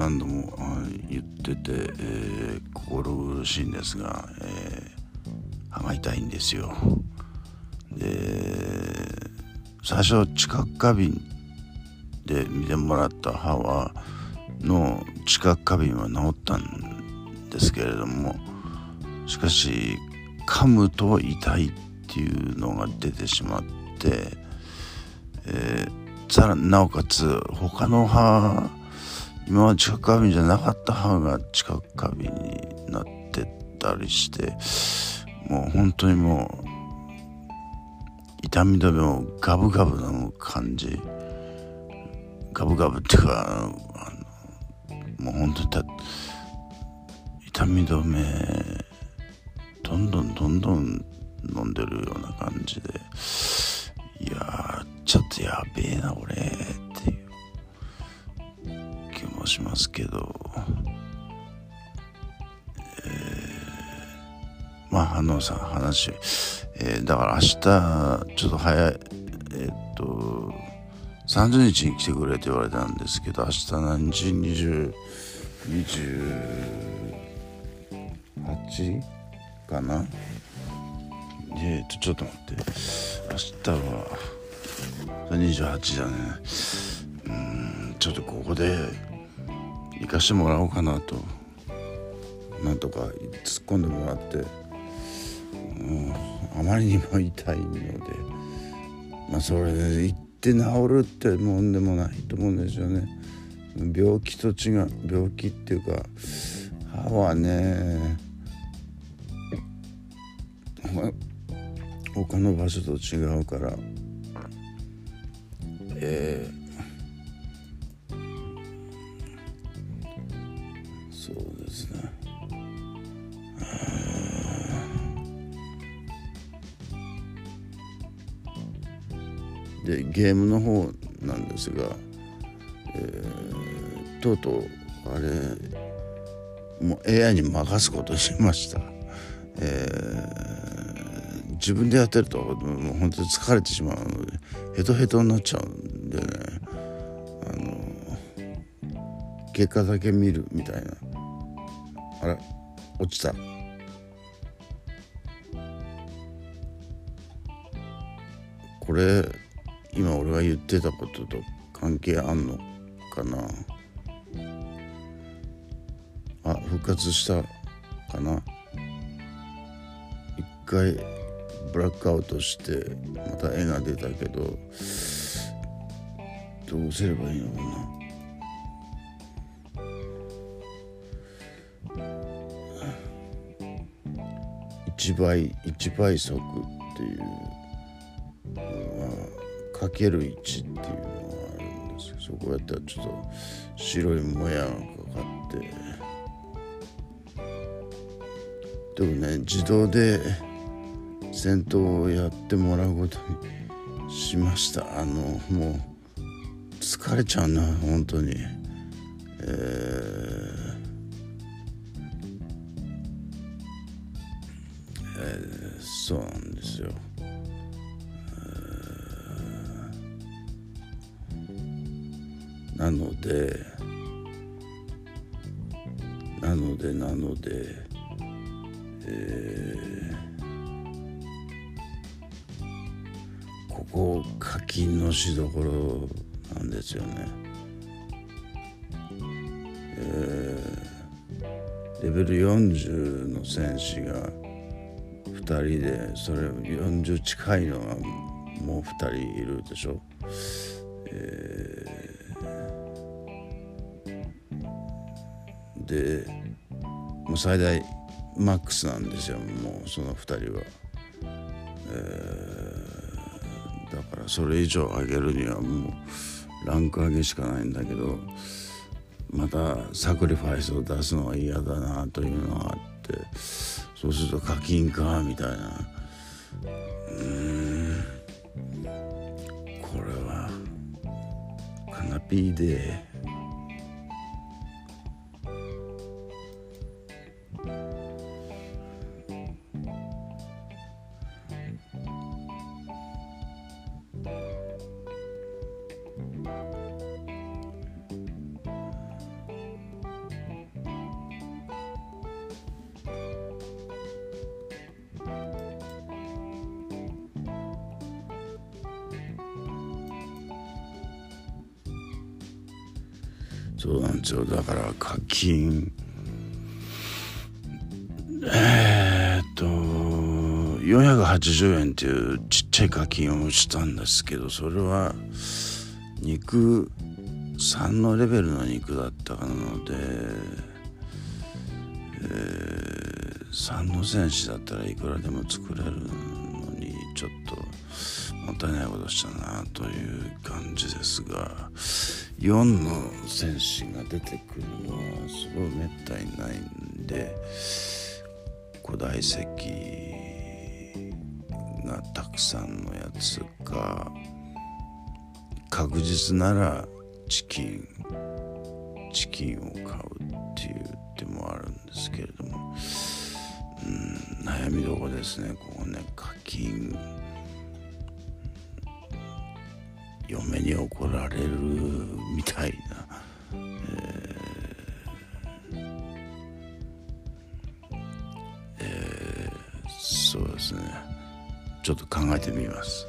何度も言ってて、えー、心苦しいんですが、えー、歯が痛いんですよ。で最初知覚過敏で見てもらった歯はの知覚過敏は治ったんですけれどもしかし噛むと痛いっていうのが出てしまって、えー、さらなおかつ他の歯今は知覚過敏じゃなかった歯が知覚過敏になってたりしてもう本当にもう痛み止めをガブガブ飲む感じガブガブっていうかもう本当に痛み止めどんどんどんどん飲んでるような感じでいやちょっとやべえな俺っていう気もしますけど、えー、まああのさん話、えー、だから明日ちょっと早いえー、っと30日に来てくれって言われたんですけど明日何時20 28かな？えっとちょっと待って。明日は28だね。うんちょっとここで行かしてもらおうかなと。なんとか突っ込んでもらって、うん、あまりにも痛いので。まあそれで行って治るってもんでもないと思うんですよね。病気と違う病気っていうか歯はね他の場所と違うから。えー、そうですね。でゲームの方なんですが、えー、とうとうあれもう AI に任すことしました。えー、自分でやってるともう本当に疲れてしまうのでヘトヘトになっちゃうんでね。あの結果だけ見るみたいな。あれ？落ちた。これ今俺が言ってたことと関係あんのかな？あ復活したかな？一回ブラックアウトしてまた絵が出たけどどうすればいいのかな？1倍1倍速っていうのはかける1っていうのがあるんですけどそこやったらちょっと白いもやがかかって。でもね自動で戦闘をやってもらうことにしました。あのもう疲れちゃうな本当に。えー、えー、そうなんですよ、えー、なのでなのでなのでえーこ課金のしどころなんですよね。えー、レベル40の戦士が2人でそれ40近いのがもう2人いるでしょ？えー、でもう最大マックスなんですよもうその2人は。えーだからそれ以上上げるにはもうランク上げしかないんだけどまたサクリファイスを出すのは嫌だなというのがあってそうすると課金かみたいな。うん。これはカナピーでそうなんですよ。だから課金。えー、っと480円っていうちっちゃい課金をしたんですけどそれは肉3のレベルの肉だったので、えー、3の戦士だったらいくらでも作れるのにちょっともったいないことしたなという感じですが4の戦士が出てくるのはすごいめったにないんで古代石がたくさんのやつか確実ならチキンチキンを買うっていう手もあるんですけれども。うん悩みどこですねここね課金。嫁に怒られるみたいな、えーえー、そうですねちょっと考えてみます。